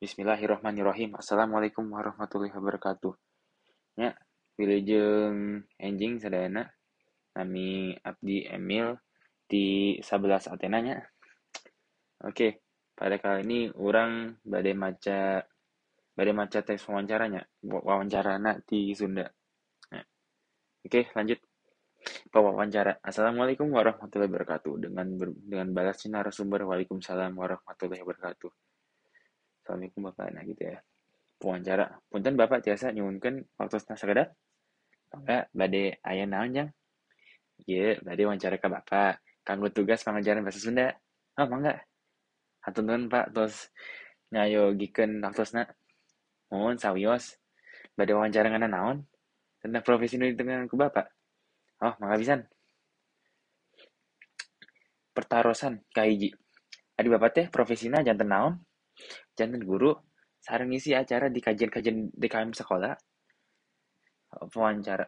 Bismillahirrahmanirrahim. Assalamualaikum warahmatullahi wabarakatuh. Ya, wilujeng enjing sadayana nami Abdi Emil di 11 Atenanya. Oke, pada kali ini orang badai maca badai maca tes wawancaranya, wawancarana di Sunda. Nah, oke, lanjut. Wawancara. Assalamualaikum warahmatullahi wabarakatuh. Dengan ber, dengan balas narasumber Waalaikumsalam warahmatullahi wabarakatuh. Assalamualaikum Bapak. Nah gitu ya. Wawancara. Punten Bapak tiasa nyuwunkeun waktu sekedap. Enggak, badai aya naon jang? Iya, badai wawancara ke Bapak. Kanggo tugas pengajaran bahasa Sunda. Oh. Hatur Pak, terus gikeun waktosna. Mohon sawios. Badai wawancara ngana naon? Tentang profesi nu dengan ku Bapak. Oh, mangga pisan. Pertarosan kahiji. Adi Bapak teh profesina janten naon? Jantan guru. Sarang ngisi acara di kajian-kajian DKM sekolah. Wawancara.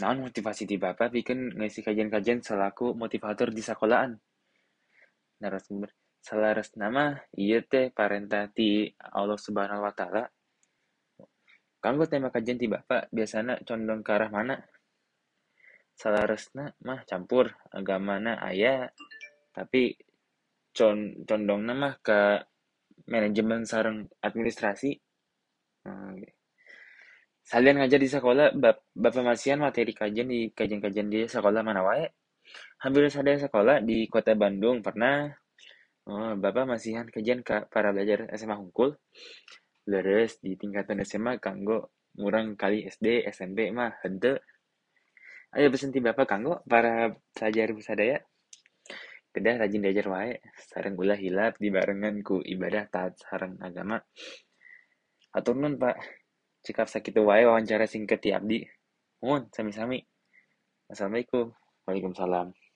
Naon motivasi di bapak bikin ngisi kajian-kajian selaku motivator di sekolahan? Narasumber. Selaras nama iya teh parentati Allah subhanahu wa ta'ala. Kanggo tema kajian di bapak biasanya condong ke arah mana? Salarasna mah campur agamana ayah tapi condong nama ke manajemen sarang administrasi. Uh, salian ngajar di sekolah bap bapak masian materi kajian di kajian-kajian di sekolah mana wae? Hampir sadaya sekolah di kota Bandung pernah oh, bapak masihan kajian ke para belajar SMA Hungkul. Leres di tingkatan SMA kanggo murang kali SD SMP mah hente ayo pesen bapak kanggo para pelajar sadaya kedah rajin diajar wae. Sareng ulah hilap dibarengan ku ibadah taat sareng agama. Atur nun pak. Cikap sakit wae wawancara singkat ti abdi. Mohon sami-sami. Assalamualaikum. Waalaikumsalam